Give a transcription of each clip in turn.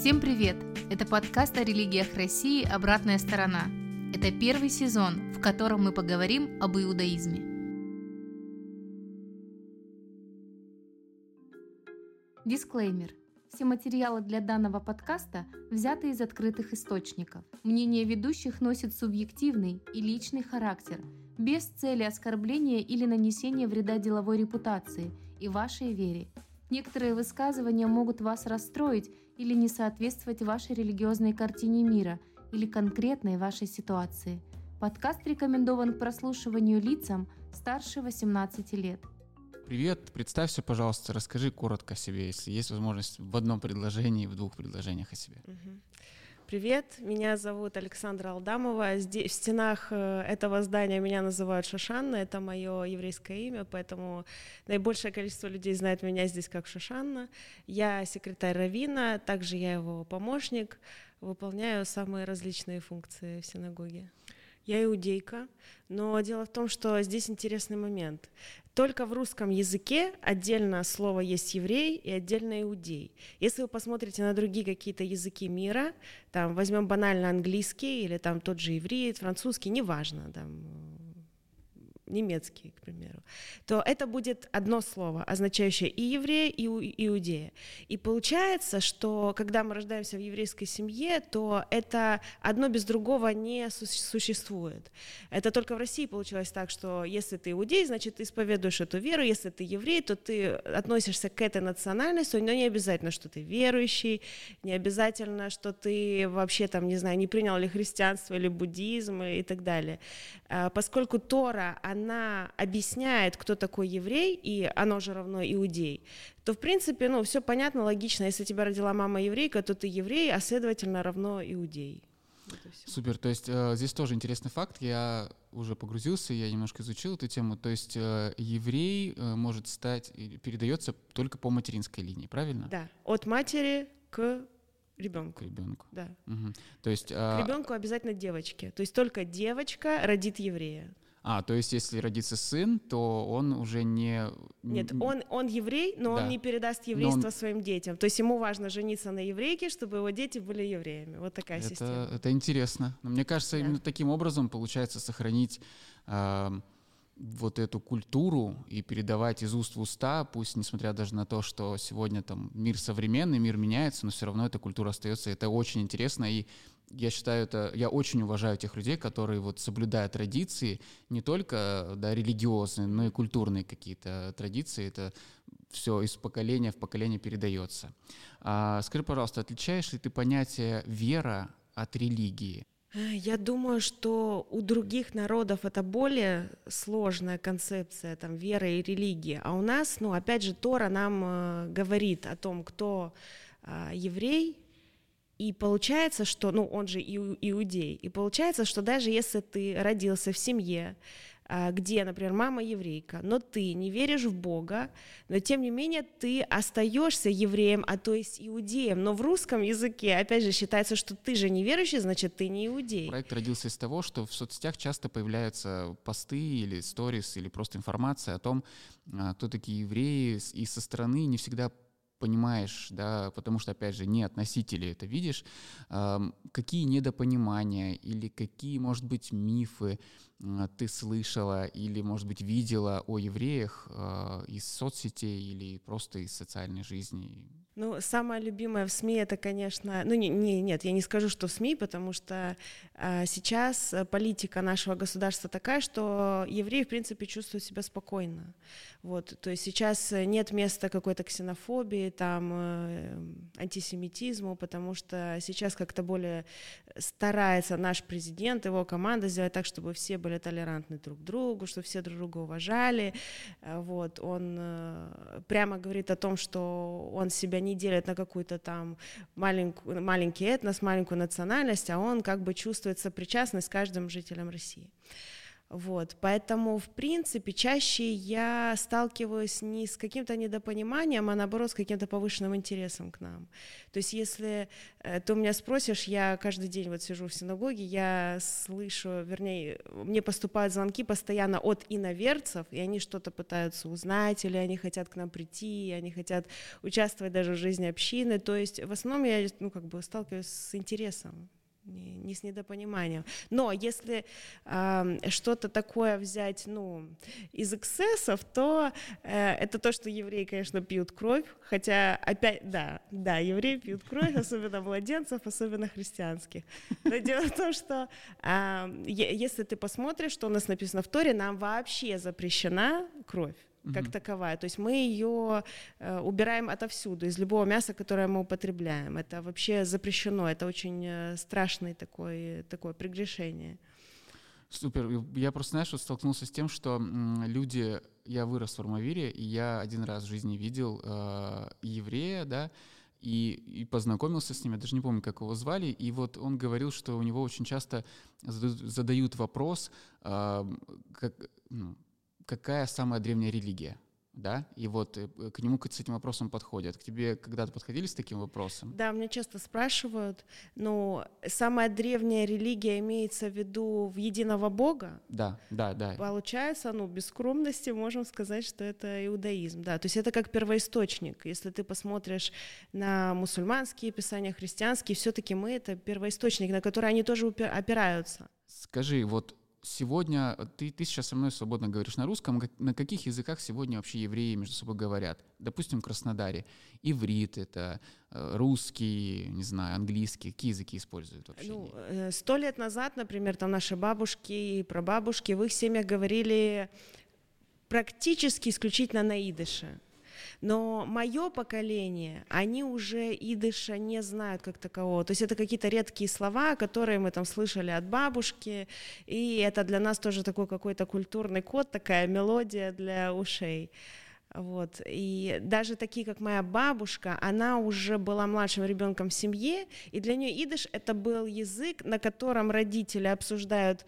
Всем привет! Это подкаст о религиях России «Обратная сторона». Это первый сезон, в котором мы поговорим об иудаизме. Дисклеймер. Все материалы для данного подкаста взяты из открытых источников. Мнение ведущих носит субъективный и личный характер, без цели оскорбления или нанесения вреда деловой репутации и вашей вере. Некоторые высказывания могут вас расстроить или не соответствовать вашей религиозной картине мира или конкретной вашей ситуации. Подкаст рекомендован к прослушиванию лицам старше 18 лет. Привет, представься, пожалуйста, расскажи коротко о себе, если есть возможность в одном предложении, в двух предложениях о себе. Привет, меня зовут Александра Алдамова. Здесь, в стенах э, этого здания меня называют Шашанна, это мое еврейское имя, поэтому наибольшее количество людей знает меня здесь как Шашанна. Я секретарь Равина, также я его помощник, выполняю самые различные функции в синагоге. Я иудейка, но дело в том, что здесь интересный момент. Только в русском языке отдельно слово есть еврей и отдельно иудей. Если вы посмотрите на другие какие-то языки мира, там возьмем банально английский или там тот же иврит, французский, неважно, там немецкий, к примеру, то это будет одно слово, означающее и еврея, и иудея. И получается, что когда мы рождаемся в еврейской семье, то это одно без другого не существует. Это только в России получилось так, что если ты иудей, значит, ты исповедуешь эту веру, если ты еврей, то ты относишься к этой национальности, но не обязательно, что ты верующий, не обязательно, что ты вообще там, не знаю, не принял ли христианство или буддизм и так далее. А, поскольку Тора, она она объясняет, кто такой еврей, и оно же равно иудей, то, в принципе, ну, все понятно, логично. Если тебя родила мама еврейка, то ты еврей, а следовательно равно иудей. Супер, то есть э, здесь тоже интересный факт, я уже погрузился, я немножко изучил эту тему, то есть э, еврей э, может стать, передается только по материнской линии, правильно? Да, от матери к ребенку. К ребенку. Да. Угу. То есть, э... К ребенку обязательно девочке, то есть только девочка родит еврея. А, то есть если родится сын, то он уже не... Нет, он, он еврей, но да. он не передаст еврейство он... своим детям. То есть ему важно жениться на еврейке, чтобы его дети были евреями. Вот такая это, система. Это интересно. Но мне кажется, да. именно таким образом получается сохранить... Э, вот эту культуру и передавать из уст в уста, пусть несмотря даже на то, что сегодня там мир современный, мир меняется, но все равно эта культура остается. Это очень интересно, и я считаю это, я очень уважаю тех людей, которые вот соблюдают традиции, не только да, религиозные, но и культурные какие-то традиции. Это все из поколения в поколение передается. А, скажи, пожалуйста, отличаешь ли ты понятие вера от религии? Я думаю, что у других народов это более сложная концепция там, веры и религии. А у нас, ну, опять же, Тора нам э, говорит о том, кто э, еврей, и получается, что, ну, он же иудей, и получается, что даже если ты родился в семье, где, например, мама еврейка, но ты не веришь в Бога, но тем не менее ты остаешься евреем, а то есть иудеем. Но в русском языке, опять же, считается, что ты же не верующий, значит, ты не иудей. Проект родился из того, что в соцсетях часто появляются посты или сторис, или просто информация о том, а, кто такие евреи, и со стороны не всегда понимаешь, да, потому что, опять же, не относители это видишь, какие недопонимания или какие, может быть, мифы ты слышала или, может быть, видела о евреях э, из соцсетей или просто из социальной жизни? Ну, самое любимое в СМИ это, конечно, ну не, не, нет, я не скажу, что в СМИ, потому что э, сейчас политика нашего государства такая, что евреи, в принципе, чувствуют себя спокойно. Вот, то есть сейчас нет места какой-то ксенофобии, там, э, антисемитизму, потому что сейчас как-то более старается наш президент, его команда сделать так, чтобы все были толерантны друг к другу, чтобы все друг друга уважали. Э, вот, он э, прямо говорит о том, что он себя не делит на какую-то там маленькую, маленький этнос, маленькую национальность, а он как бы чувствует сопричастность с каждым жителем России. Вот, поэтому, в принципе, чаще я сталкиваюсь не с каким-то недопониманием, а наоборот с каким-то повышенным интересом к нам. То есть, если э, ты у меня спросишь, я каждый день вот сижу в синагоге, я слышу, вернее, мне поступают звонки постоянно от иноверцев, и они что-то пытаются узнать, или они хотят к нам прийти, они хотят участвовать даже в жизни общины. То есть, в основном я, ну, как бы сталкиваюсь с интересом не, не с недопониманием. Но если э, что-то такое взять, ну, из эксцессов, то э, это то, что евреи, конечно, пьют кровь, хотя опять, да, да, евреи пьют кровь, особенно младенцев, особенно христианских. Но дело в том, что э, если ты посмотришь, что у нас написано в Торе, нам вообще запрещена кровь как угу. таковая. То есть мы ее э, убираем отовсюду, из любого мяса, которое мы употребляем. Это вообще запрещено, это очень э, страшное такое, такое прегрешение. Супер. Я просто, знаешь, вот столкнулся с тем, что м, люди... Я вырос в Армавире, и я один раз в жизни видел э, еврея, да, и, и познакомился с ним, я даже не помню, как его звали, и вот он говорил, что у него очень часто задают вопрос, э, как, ну, какая самая древняя религия, да, и вот э, к нему с этим вопросом подходят. К тебе когда-то подходили с таким вопросом? Да, меня часто спрашивают, ну, самая древняя религия имеется в виду в единого Бога? Да, да, да. Получается, ну, без скромности можем сказать, что это иудаизм, да, то есть это как первоисточник. Если ты посмотришь на мусульманские писания, христианские, все-таки мы это первоисточник, на который они тоже опираются. Скажи, вот сегодня, ты, ты сейчас со мной свободно говоришь на русском, на каких языках сегодня вообще евреи между собой говорят? Допустим, в Краснодаре. Иврит это, э, русский, не знаю, английский. Какие языки используют вообще? Ну, э, сто лет назад, например, там наши бабушки и прабабушки в их семьях говорили практически исключительно на идыше. Но мое поколение, они уже идыша не знают как такового. То есть это какие-то редкие слова, которые мы там слышали от бабушки, и это для нас тоже такой какой-то культурный код, такая мелодия для ушей. Вот. И даже такие, как моя бабушка, она уже была младшим ребенком в семье, и для нее идыш это был язык, на котором родители обсуждают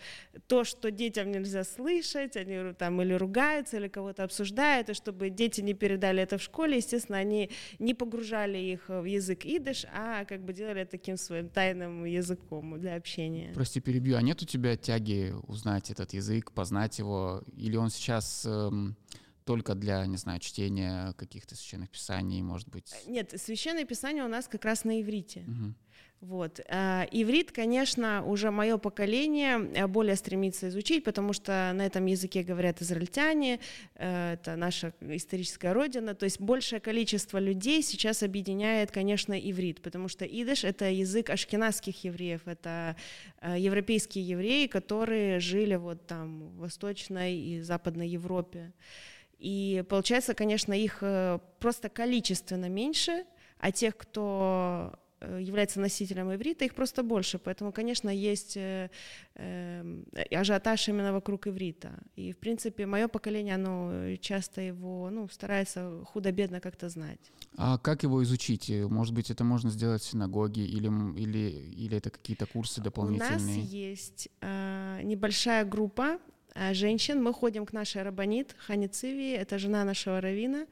то, что детям нельзя слышать, они там или ругаются, или кого-то обсуждают, и чтобы дети не передали это в школе, естественно, они не погружали их в язык идыш, а как бы делали таким своим тайным языком для общения. Прости, перебью, а нет у тебя тяги узнать этот язык, познать его, или он сейчас... Эм только для, не знаю, чтения каких-то священных писаний, может быть? Э, нет, священное писание у нас как раз на иврите. Угу. Вот. А, иврит, конечно, уже мое поколение э, более стремится изучить, потому что на этом языке говорят израильтяне, э, это наша историческая родина, то есть большее количество людей сейчас объединяет, конечно, иврит, потому что идыш — это язык ашкенадских евреев, это европейские евреи, которые жили вот там в Восточной и Западной Европе. И получается, конечно, их э, просто количественно меньше, а тех, кто э, является носителем иврита, их просто больше. Поэтому, конечно, есть э, э, ажиотаж именно вокруг иврита. И, в принципе, мое поколение, оно часто его ну, старается худо-бедно как-то знать. А как его изучить? Может быть, это можно сделать в синагоге или, или, или это какие-то курсы дополнительные? У нас есть э, небольшая группа Э, женщин. Мы ходим к нашей рабанит Хани Циви, это жена нашего равина.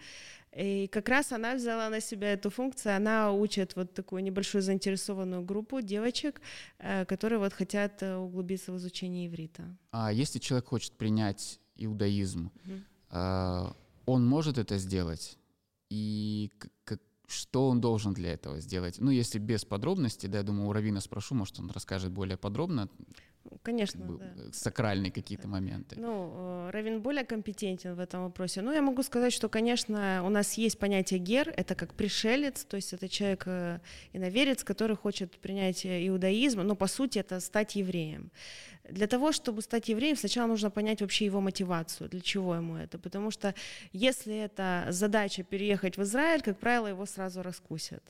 И как раз она взяла на себя эту функцию, она учит вот такую небольшую заинтересованную группу девочек, э, которые вот хотят э, углубиться в изучение иврита. А если человек хочет принять иудаизм, угу. он может это сделать? И как, что он должен для этого сделать? Ну, если без подробностей, да, я думаю, у Равина спрошу, может, он расскажет более подробно. Конечно, как бы, да. Э, сакральные какие-то моменты. Ну, э, Равин более компетентен в этом вопросе. Ну, я могу сказать, что, конечно, у нас есть понятие гер, это как пришелец, то есть это человек э, иноверец, который хочет принять иудаизм, но по сути это стать евреем. Для того, чтобы стать евреем, сначала нужно понять вообще его мотивацию, для чего ему это. Потому что если это задача переехать в Израиль, как правило, его сразу раскусят.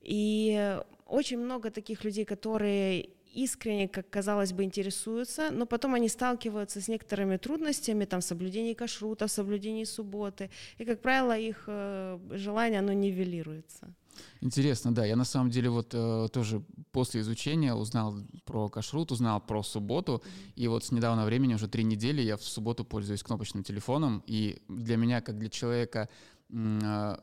И очень много таких людей, которые искренне, как казалось бы, интересуются, но потом они сталкиваются с некоторыми трудностями, там, соблюдение кашрута, соблюдение субботы, и, как правило, их э, желание, оно нивелируется. Интересно, да. Я на самом деле вот э, тоже после изучения узнал про кашрут, узнал про субботу. И вот с недавнего времени, уже три недели, я в субботу пользуюсь кнопочным телефоном. И для меня, как для человека, э,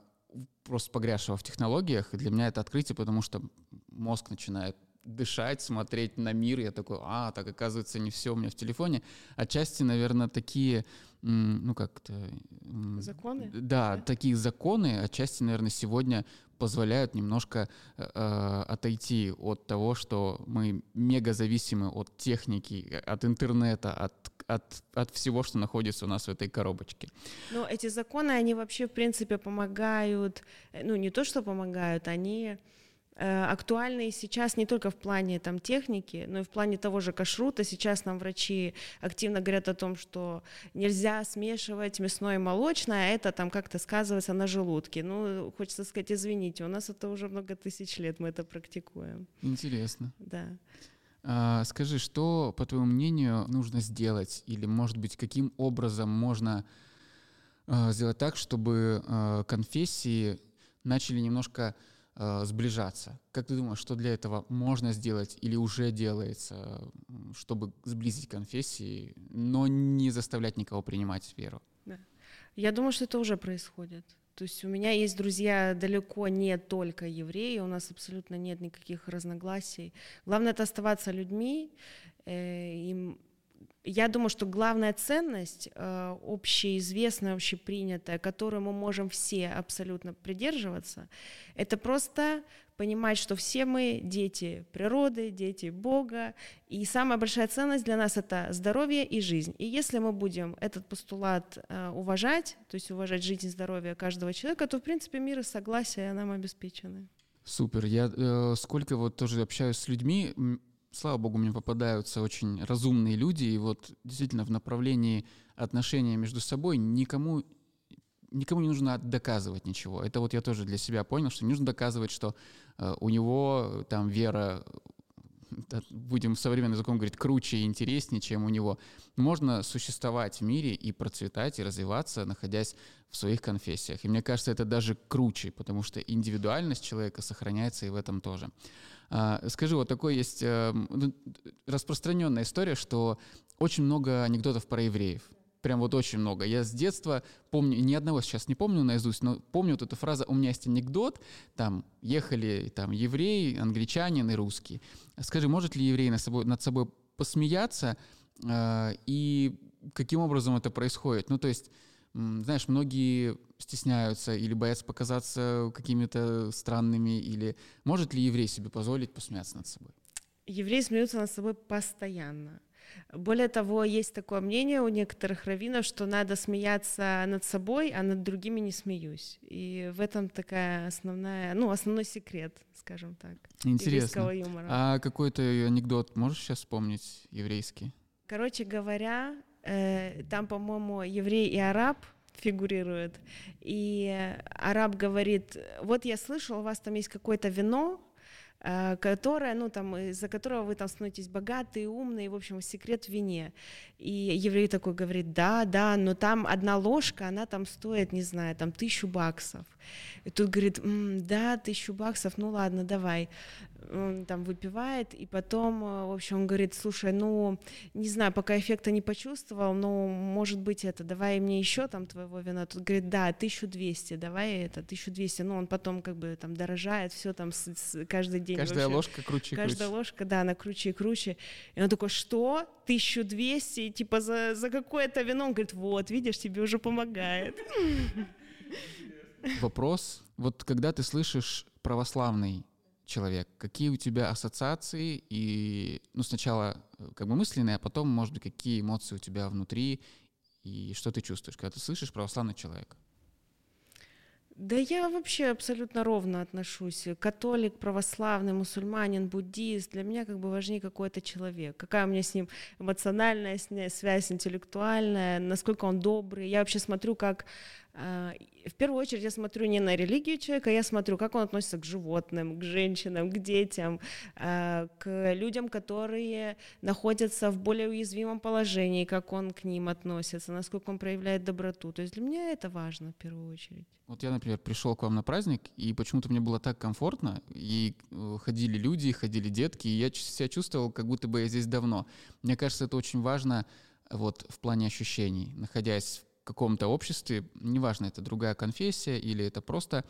просто погрязшего в технологиях, для меня это открытие, потому что мозг начинает дышать, смотреть на мир. Я такой, а, так оказывается, не все у меня в телефоне. Отчасти, наверное, такие, ну как-то... Законы? Да, да, такие законы отчасти, наверное, сегодня позволяют немножко э, э, отойти от того, что мы мега зависимы от техники, от интернета, от, от, от всего, что находится у нас в этой коробочке. Но эти законы, они вообще, в принципе, помогают, э, ну не то, что помогают, они Э, актуальны сейчас не только в плане там, техники, но и в плане того же кашрута. Сейчас нам врачи активно говорят о том, что нельзя смешивать мясное и молочное, а это там как-то сказывается на желудке. Ну, хочется сказать, извините, у нас это уже много тысяч лет, мы это практикуем. Интересно. Да. А, скажи, что, по твоему мнению, нужно сделать, или, может быть, каким образом можно а, сделать так, чтобы а, конфессии начали немножко э, сближаться. Как ты думаешь, что для этого можно сделать или уже делается, чтобы сблизить конфессии, но не заставлять никого принимать веру? Да. Я думаю, что это уже происходит. То есть у меня есть друзья далеко не только евреи, у нас абсолютно нет никаких разногласий. Главное это оставаться людьми, э, им я думаю, что главная ценность, э, общеизвестная, общепринятая, которую мы можем все абсолютно придерживаться, это просто понимать, что все мы дети природы, дети Бога, и самая большая ценность для нас это здоровье и жизнь. И если мы будем этот постулат э, уважать, то есть уважать жизнь и здоровье каждого человека, то в принципе мир и согласие нам обеспечены. Супер. Я э, сколько вот тоже общаюсь с людьми, слава богу, мне попадаются очень разумные люди, и вот действительно в направлении отношения между собой никому никому не нужно доказывать ничего. Это вот я тоже для себя понял, что не нужно доказывать, что э, у него там вера, будем современным языком говорить, круче и интереснее, чем у него. Можно существовать в мире и процветать, и развиваться, находясь в своих конфессиях. И мне кажется, это даже круче, потому что индивидуальность человека сохраняется и в этом тоже. А, скажи, вот такой есть э, ну, распространенная история, что очень много анекдотов про евреев. Прям вот очень много. Я с детства помню, ни одного сейчас не помню наизусть, но помню вот эту фразу «У меня есть анекдот». Там ехали там евреи, англичанин и русский. Скажи, может ли еврей над собой, над собой посмеяться? Э, и каким образом это происходит? Ну, то есть знаешь, многие стесняются или боятся показаться какими-то странными, или может ли еврей себе позволить посмеяться над собой? Евреи смеются над собой постоянно. Более того, есть такое мнение у некоторых раввинов, что надо смеяться над собой, а над другими не смеюсь. И в этом такая основная, ну, основной секрет, скажем так, Интересно. юмора. А какой-то анекдот можешь сейчас вспомнить еврейский? Короче говоря, там, по-моему, еврей и араб фигурируют. И араб говорит, вот я слышал, у вас там есть какое-то вино, э, которое, ну, там, из-за которого вы там становитесь богатые, умные, в общем, секрет в вине. И еврей такой говорит, да, да, но там одна ложка, она там стоит, не знаю, там тысячу баксов. И тут говорит, М, да, тысячу баксов, ну ладно, давай он там выпивает, и потом, э, в общем, он говорит, слушай, ну, не знаю, пока эффекта не почувствовал, но, может быть, это, давай мне еще там твоего вина. Тут говорит, да, 1200, давай это, 1200. Ну, он потом как бы там дорожает, все там с, с, каждый день. Каждая вообще, ложка круче и Каждая круче. ложка, да, она круче и круче. И он такой, что? 1200? Типа за, за какое-то вино? Он говорит, вот, видишь, тебе уже помогает. Вопрос, вот когда ты слышишь православный человек, какие у тебя ассоциации и, ну, сначала э, как бы мысленные, а потом, может быть, какие эмоции у тебя внутри и что ты чувствуешь, когда ты слышишь православный человек? Да я вообще абсолютно ровно отношусь. Католик, православный, мусульманин, буддист. Для меня как бы важнее какой-то человек. Какая у меня с ним эмоциональная связь, интеллектуальная, насколько он добрый. Я вообще смотрю, как в первую очередь я смотрю не на религию человека, я смотрю, как он относится к животным, к женщинам, к детям, а, к людям, которые находятся в более уязвимом положении, как он к ним относится, насколько он проявляет доброту. То есть для меня это важно в первую очередь. Вот я, например, пришел к вам на праздник, и почему-то мне было так комфортно, и э, ходили люди, ходили детки, и я себя чувствовал, как будто бы я здесь давно. Мне кажется, это очень важно вот в плане ощущений, находясь в каком-то обществе, неважно, это другая конфессия или это просто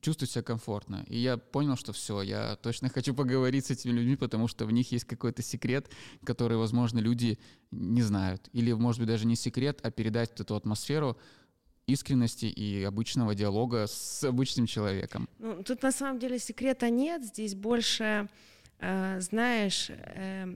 чувствовать себя комфортно. И я понял, что все, я точно хочу поговорить с этими людьми, потому что в них есть какой-то секрет, который, возможно, люди не знают. Или, может быть, даже не секрет, а передать эту атмосферу искренности и обычного диалога с обычным человеком. Ну, тут на самом деле секрета нет, здесь больше, знаешь, э,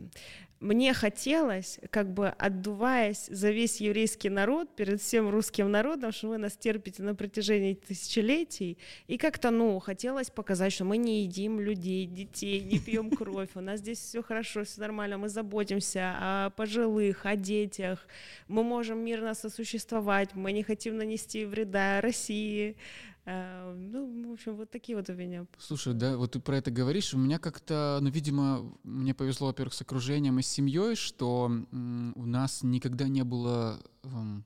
мне хотелось, как бы отдуваясь за весь еврейский народ перед всем русским народом, что вы нас терпите на протяжении тысячелетий, и как-то, ну, хотелось показать, что мы не едим людей, детей, не пьем кровь, у нас здесь все хорошо, все нормально, мы заботимся о пожилых, о детях, мы можем мирно сосуществовать, мы не хотим нанести вреда России, Э, ну, в общем, вот такие вот у меня. Слушай, да, вот ты про это говоришь. У меня как-то, ну, видимо, мне повезло, во-первых, с окружением и с семьей, что у нас никогда не было эм,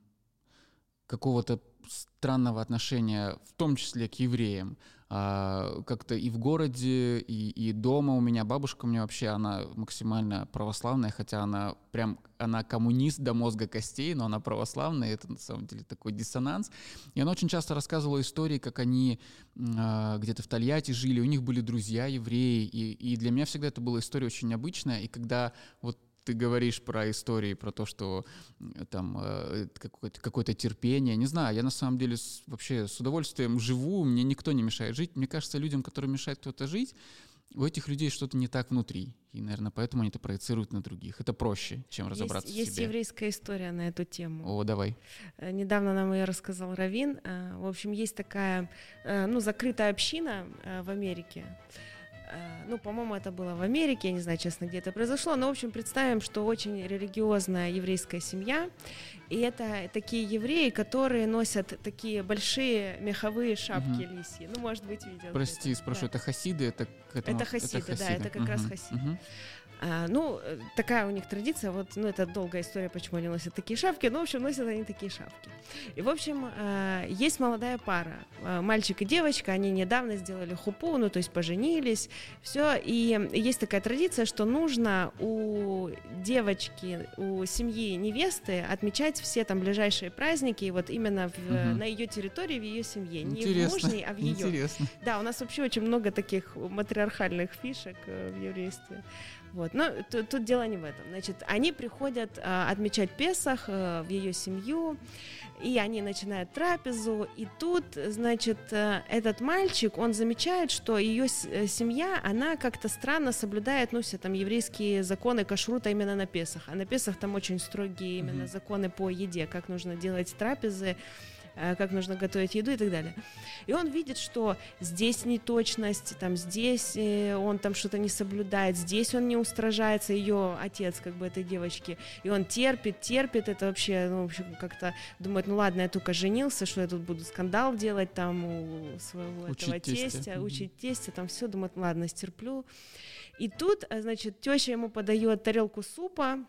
какого-то странного отношения, в том числе к евреям. А, как-то и в городе, и, и дома у меня бабушка у меня вообще, она максимально православная, хотя она прям, она коммунист до мозга костей, но она православная, это на самом деле такой диссонанс. И она очень часто рассказывала истории, как они а, где-то в Тольятти жили, у них были друзья евреи, и, и для меня всегда это была история очень необычная, и когда вот ты говоришь про истории, про то, что там э, какое-то, какое-то терпение. Не знаю, я на самом деле с, вообще с удовольствием живу, мне никто не мешает жить. Мне кажется, людям, которым мешает кто-то жить, у этих людей что-то не так внутри. И, наверное, поэтому они это проецируют на других. Это проще, чем разобраться есть, в себе. Есть еврейская история на эту тему. О, давай. Э, недавно нам ее рассказал Равин. Э, в общем, есть такая, ну, закрытая община в Америке. Э, ну, по-моему, это было в Америке, я не знаю, честно, где это произошло, но, в общем, представим, что очень религиозная еврейская семья, и это такие евреи, которые носят такие большие меховые шапки угу. лисьи. Ну, может быть, видел. Прости, спрошу, да. это хасиды? Это, этому... это хасиды, это хасиды, да, это как угу. раз хасиды. Угу. А, ну, такая у них традиция, вот, ну, это долгая история, почему они носят такие шапки, но, в общем, носят они такие шапки. И, в общем, а, есть молодая пара, а, мальчик и девочка, они недавно сделали хупу, ну, то есть поженились, все, и есть такая традиция, что нужно у девочки, у семьи невесты отмечать все там ближайшие праздники, вот именно в, угу. на ее территории, в ее семье, не Интересно. в мужней, а в ее. Интересно. Да, у нас вообще очень много таких матриархальных фишек э, в еврействе. Вот. Но тут, тут дело не в этом. Значит, они приходят а, отмечать Песах а, в ее семью, и они начинают трапезу, и тут, значит, а, этот мальчик, он замечает, что ее э, семья, она как-то странно соблюдает, ну, все там еврейские законы кашрута именно на Песах. А на Песах там очень строгие именно mm-hmm. законы по еде, как нужно делать трапезы, Э, как нужно готовить еду и так далее. И он видит, что здесь неточность, там здесь э, он там что-то не соблюдает, здесь он не устражается, ее отец как бы этой девочки, и он терпит, терпит, это вообще, ну, в общем, как-то думает, ну ладно, я только женился, что я тут буду скандал делать там у своего учить этого тестя, тестя, учить тестя, там все, думает, ладно, стерплю. И тут, э, значит, теща ему подает тарелку супа,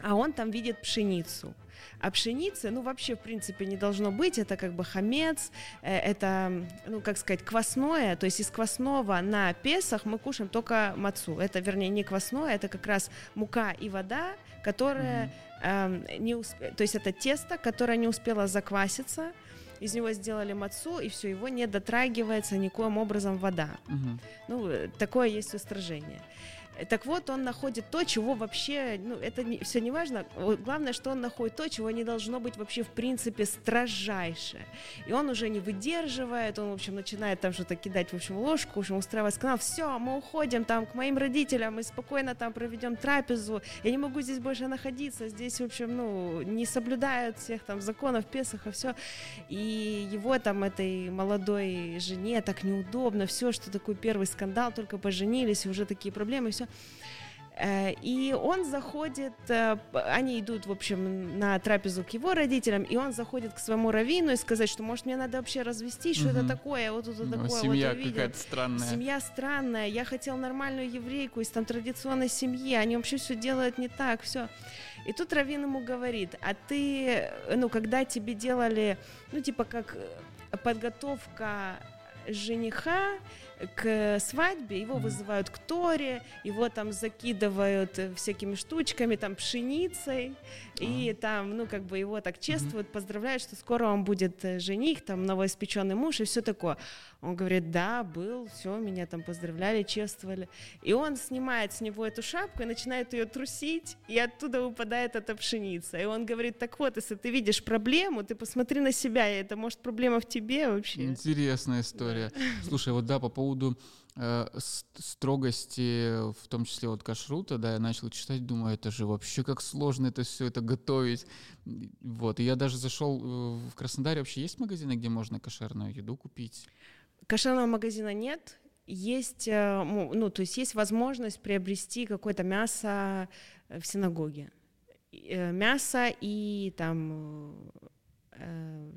а он там видит пшеницу. А пшеницы, ну, вообще, в принципе, не должно быть. Это как бы хамец, э, это, ну, как сказать, квасное. То есть из квасного на Песах мы кушаем только мацу. Это, вернее, не квасное, это как раз мука и вода, которая mm-hmm. э, не усп... То есть это тесто, которое не успело закваситься, из него сделали мацу, и все, его не дотрагивается никоим образом вода. Угу. Ну, э, такое есть устражение. Так вот, он находит то, чего вообще, ну, это не, все не важно. Главное, что он находит то, чего не должно быть вообще в принципе строжайшее. И он уже не выдерживает, он, в общем, начинает там что-то кидать, в общем, ложку, в общем, устраивать канал. Все, мы уходим там к моим родителям, мы спокойно там проведем трапезу. Я не могу здесь больше находиться, здесь, в общем, ну, не соблюдают всех там законов, Песаха, все. И его там, этой молодой жене так неудобно, все, что такой первый скандал, только поженились, и уже такие проблемы, все все. Э, и он заходит, э, они идут, в общем, на трапезу к его родителям, и он заходит к своему раввину и сказать, что, может, мне надо вообще развестись, что угу. это такое, вот это ну, такое. Семья вот какая-то странная. Семья странная, я хотел нормальную еврейку из там традиционной семьи, они вообще все делают не так, все. И тут Равин ему говорит, а ты, ну, когда тебе делали, ну, типа, как подготовка жениха, к свадьбе, его вызывают к Торе, его там закидывают э, всякими штучками, там пшеницей, и там, ну, как бы его так чествуют, поздравляют, что скоро он будет э, жених, там, новоиспеченный муж и все такое. Он говорит, да, был, все, меня там поздравляли, чествовали. И он снимает с него эту шапку и начинает ее трусить, и оттуда выпадает эта пшеница. И он говорит, так вот, если ты видишь проблему, ты посмотри на себя, и это может проблема в тебе вообще. Интересная история. Слушай, вот да, по поводу э, строгости, в том числе вот кашрута, да, я начал читать, думаю, это же вообще как сложно это все это готовить. Вот, и я даже зашел э, в Краснодаре, вообще есть магазины, где можно кошерную еду купить? Кошерного магазина нет, есть, э, ну, то есть есть возможность приобрести какое-то мясо в синагоге. Э, мясо и там э,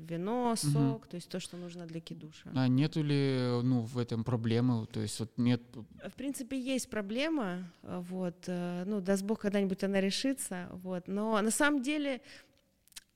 вино, сок, угу. то есть то, что нужно для кидуша. А нету ли ну, в этом проблемы? То есть вот нет... В принципе, есть проблема, вот, ну, даст Бог, когда-нибудь она решится, вот, но на самом деле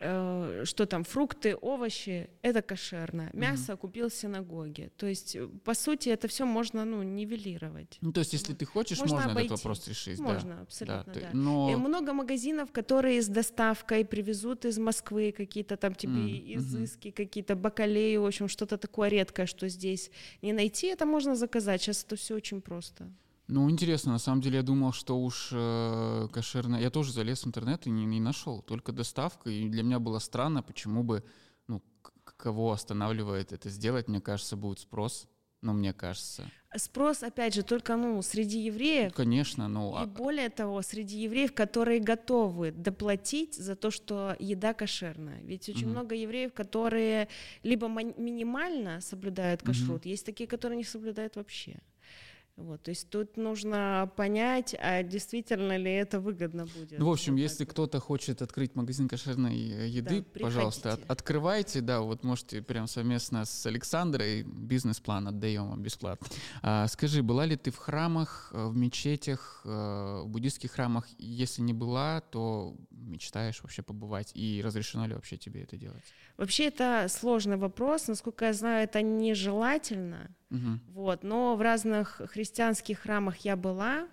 Э, что там, фрукты, овощи, это кошерно. Мясо mm-hmm. купил в синагоге. То есть, э, по сути, это все можно, ну, нивелировать. Ну, то есть, если ты хочешь, можно, можно этот вопрос решить. Можно, да. абсолютно, да. да. Но... И много магазинов, которые с доставкой привезут из Москвы какие-то там тебе mm-hmm. изыски, какие-то бакалеи, в общем, что-то такое редкое, что здесь не найти, это можно заказать. Сейчас это все очень просто. Ну, интересно, на самом деле я думал, что уж э, кошерно... Я тоже залез в интернет и не, не нашел, только доставка. И для меня было странно, почему бы, ну, кого останавливает это сделать, мне кажется, будет спрос. Ну, мне кажется. Спрос, опять же, только, ну, среди евреев. Ну, конечно, ну... И а... более того, среди евреев, которые готовы доплатить за то, что еда кошерная. Ведь очень угу. много евреев, которые либо минимально соблюдают кашрут, угу. есть такие, которые не соблюдают вообще. Вот, то есть тут нужно понять, а действительно ли это выгодно будет. Ну, в общем, вот если кто-то хочет открыть магазин кошерной э, еды, да, пожалуйста, от, открывайте, да, вот можете прям совместно с Александрой бизнес-план отдаем вам бесплатно. А, скажи, была ли ты в храмах, э, в мечетях, э, в буддийских храмах? Если не была, то мечтаешь вообще побывать? И разрешено ли вообще тебе это делать? Вообще это сложный вопрос. Насколько я знаю, это нежелательно. Угу. Вот. Но в разных христианских храмах я была,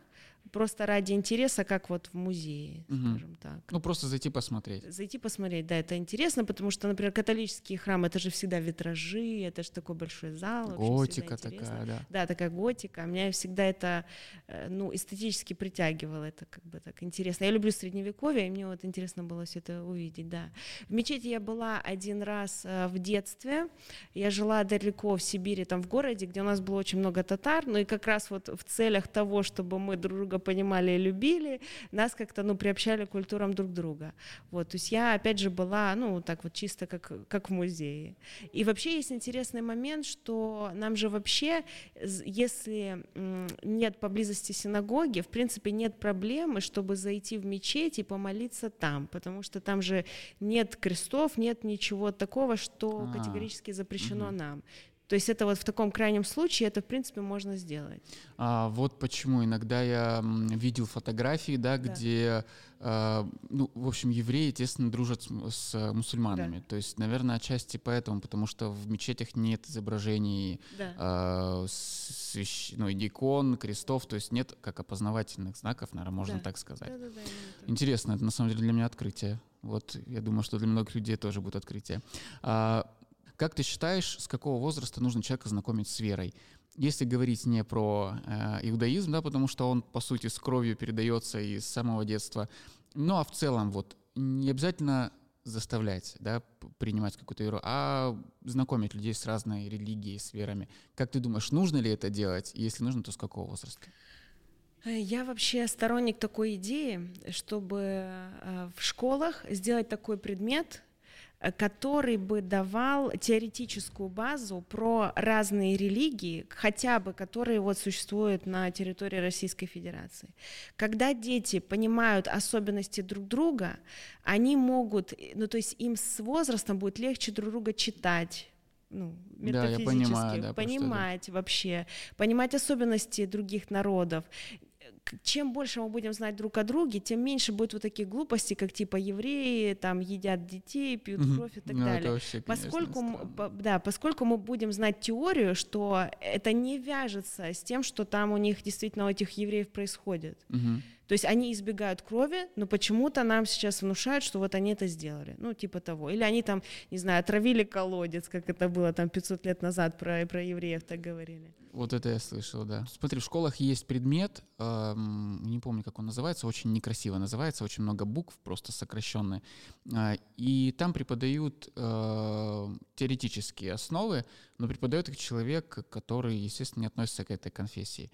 просто ради интереса, как вот в музее, угу. скажем так. Ну, просто зайти посмотреть. Зайти посмотреть, да, это интересно, потому что, например, католический храм, это же всегда витражи, это же такой большой зал. Готика такая, да. Да, такая готика. Меня всегда это, э, ну, эстетически притягивало, это как бы так интересно. Я люблю средневековье, и мне вот интересно было все это увидеть, да. В мечети я была один раз э, в детстве, я жила далеко в Сибири, там в городе, где у нас было очень много татар, ну и как раз вот в целях того, чтобы мы друг друга понимали и любили, нас как-то, ну, приобщали к культурам друг друга. Вот, то есть я, опять же, была, ну, так вот чисто как, как в музее. И вообще есть интересный момент, что нам же вообще, если нет поблизости синагоги, в принципе, нет проблемы, чтобы зайти в мечеть и помолиться там, потому что там же нет крестов, нет ничего такого, что А-а-а. категорически запрещено угу. нам. То есть это вот в таком крайнем случае это в принципе можно сделать. А вот почему иногда я видел фотографии, да, да. где, э, ну, в общем, евреи, естественно, дружат с, с мусульманами. Да. То есть, наверное, отчасти поэтому, потому что в мечетях нет изображений да. э, свящ... ну, икон, крестов, то есть нет как опознавательных знаков, наверное, можно да. так сказать. Да, да, да, Интересно, это на самом деле для меня открытие. Вот я думаю, что для многих людей тоже будет открытие. А, как ты считаешь, с какого возраста нужно человека знакомить с верой? Если говорить не про э, иудаизм, да, потому что он, по сути, с кровью передается из самого детства, ну а в целом вот не обязательно заставлять, да, принимать какую-то веру, а знакомить людей с разной религией, с верами. Как ты думаешь, нужно ли это делать? И если нужно, то с какого возраста? Я вообще сторонник такой идеи, чтобы э, в школах сделать такой предмет, э, который бы давал теоретическую базу про разные религии, хотя бы которые вот существуют на территории Российской Федерации. Когда дети понимают особенности друг друга, они могут, ну то есть им с возрастом будет легче друг друга читать, ну, метафизически, да, понимаю, да, понимать вообще, понимать особенности других народов чем больше мы будем знать друг о друге, тем меньше будет вот таких глупостей, как типа евреи там едят детей, пьют mm-hmm. кровь и так ну, далее. Вообще, конечно, поскольку, мы, да, поскольку мы будем знать теорию, что это не вяжется с тем, что там у них действительно у этих евреев происходит. Mm-hmm. То есть они избегают крови, но почему-то нам сейчас внушают, что вот они это сделали, ну, типа того. Или они там, не знаю, отравили колодец, как это было там 500 лет назад про, про евреев так говорили. Вот это я слышал, да. Смотри, в школах есть предмет, эм, не помню, как он называется, очень некрасиво называется, очень много букв, просто сокращенные. Э, и там преподают э, теоретические основы, но преподает их человек, который, естественно, не относится к этой конфессии.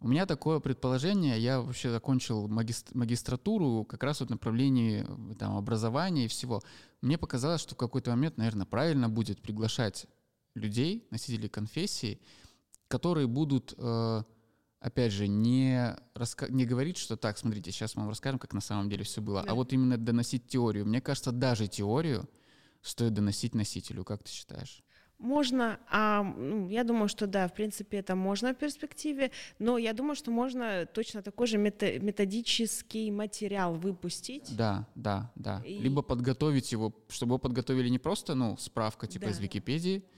У меня такое предположение, я вообще закончил магистратуру как раз вот в направлении там, образования и всего. Мне показалось, что в какой-то момент, наверное, правильно будет приглашать людей, носителей конфессии, которые будут, э, опять же, не, раска- не говорить, что так, смотрите, сейчас мы вам расскажем, как на самом деле все было, а да. а вот именно доносить теорию. Мне кажется, даже теорию стоит доносить носителю. Как ты считаешь? Можно, а, ну, я думаю, что да, в принципе, это можно в перспективе, но я думаю, что можно точно такой же методический материал выпустить. Да, да, да. И... Либо подготовить его, чтобы его подготовили не просто, ну, справка типа да. из Википедии, в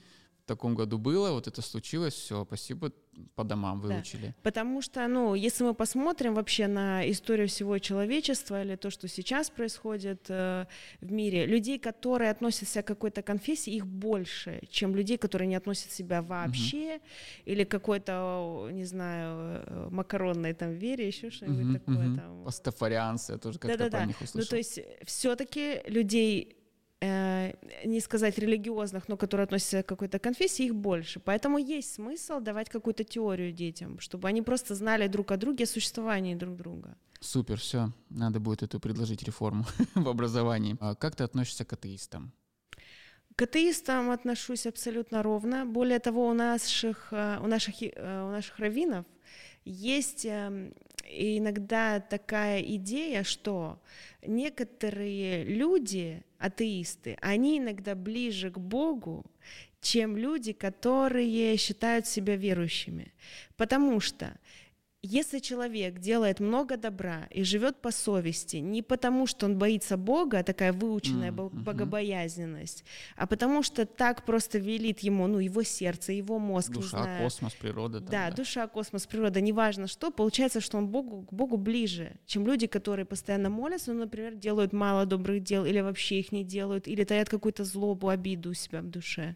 таком году было, вот это случилось, все, спасибо, по домам выучили. Да. Потому что, ну, если мы посмотрим вообще на историю всего человечества или то, что сейчас происходит э, в мире, людей, которые относятся к какой-то конфессии, их больше, чем людей, которые не относят себя вообще, угу. или какой-то, не знаю, э, макаронной там вере, еще что-нибудь угу, такое. Угу. Там. Пастафарианцы, я тоже как-то да, да, про них услышал. Ну, то есть все-таки людей Э, не сказать религиозных, но которые относятся к какой-то конфессии, их больше. Поэтому есть смысл давать какую-то теорию детям, чтобы они просто знали друг о друге, о существовании друг друга. Супер, все. Надо будет эту предложить реформу в образовании. А как ты относишься к атеистам? К атеистам отношусь абсолютно ровно. Более того, у наших, э, у наших, э, у наших раввинов есть эм, иногда такая идея, что некоторые люди, атеисты, они иногда ближе к Богу, чем люди, которые считают себя верующими. Потому что если человек делает много добра и живет по совести, не потому что он боится Бога, такая выученная mm-hmm. богобоязненность, а потому что так просто велит ему, ну, его сердце, его мозг, душа, не знаю. космос, природа. Там, да, да, душа, космос, природа, неважно что, получается, что он Богу, к Богу ближе, чем люди, которые постоянно молятся, ну, например, делают мало добрых дел или вообще их не делают, или таят какую-то злобу, обиду у себя в душе.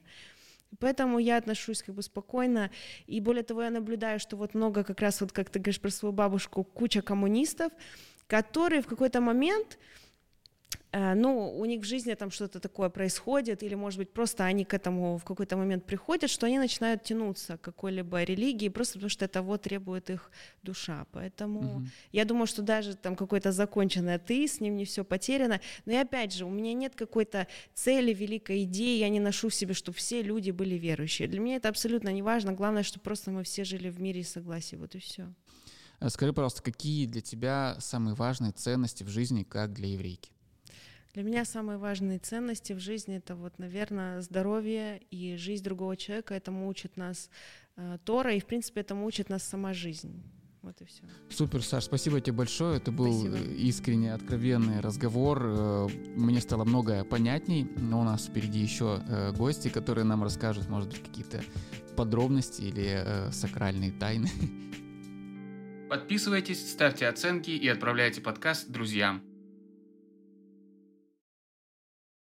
Поэтому я отношусь как бы спокойно. И более того, я наблюдаю, что вот много как раз, вот как ты говоришь про свою бабушку, куча коммунистов, которые в какой-то момент ну, у них в жизни там что-то такое происходит, или, может быть, просто они к этому в какой-то момент приходят, что они начинают тянуться к какой-либо религии, просто потому что это вот требует их душа. Поэтому угу. я думаю, что даже там какой-то законченный атеист, с ним не все потеряно. Но и опять же, у меня нет какой-то цели, великой идеи, я не ношу в себе, чтобы все люди были верующие. Для меня это абсолютно не важно. Главное, чтобы просто мы все жили в мире и согласии. Вот и все. Э, скажи, пожалуйста, какие для тебя самые важные ценности в жизни, как для еврейки? Для меня самые важные ценности в жизни это вот, наверное, здоровье и жизнь другого человека. Этому учит нас э, Тора, и, в принципе, этому учит нас сама жизнь. Вот и все. Супер, Саш, спасибо тебе большое. Это был спасибо. искренний, откровенный разговор. Э, мне стало многое понятней, но у нас впереди еще э, гости, которые нам расскажут, может быть, какие-то подробности или э, сакральные тайны. Подписывайтесь, ставьте оценки и отправляйте подкаст друзьям.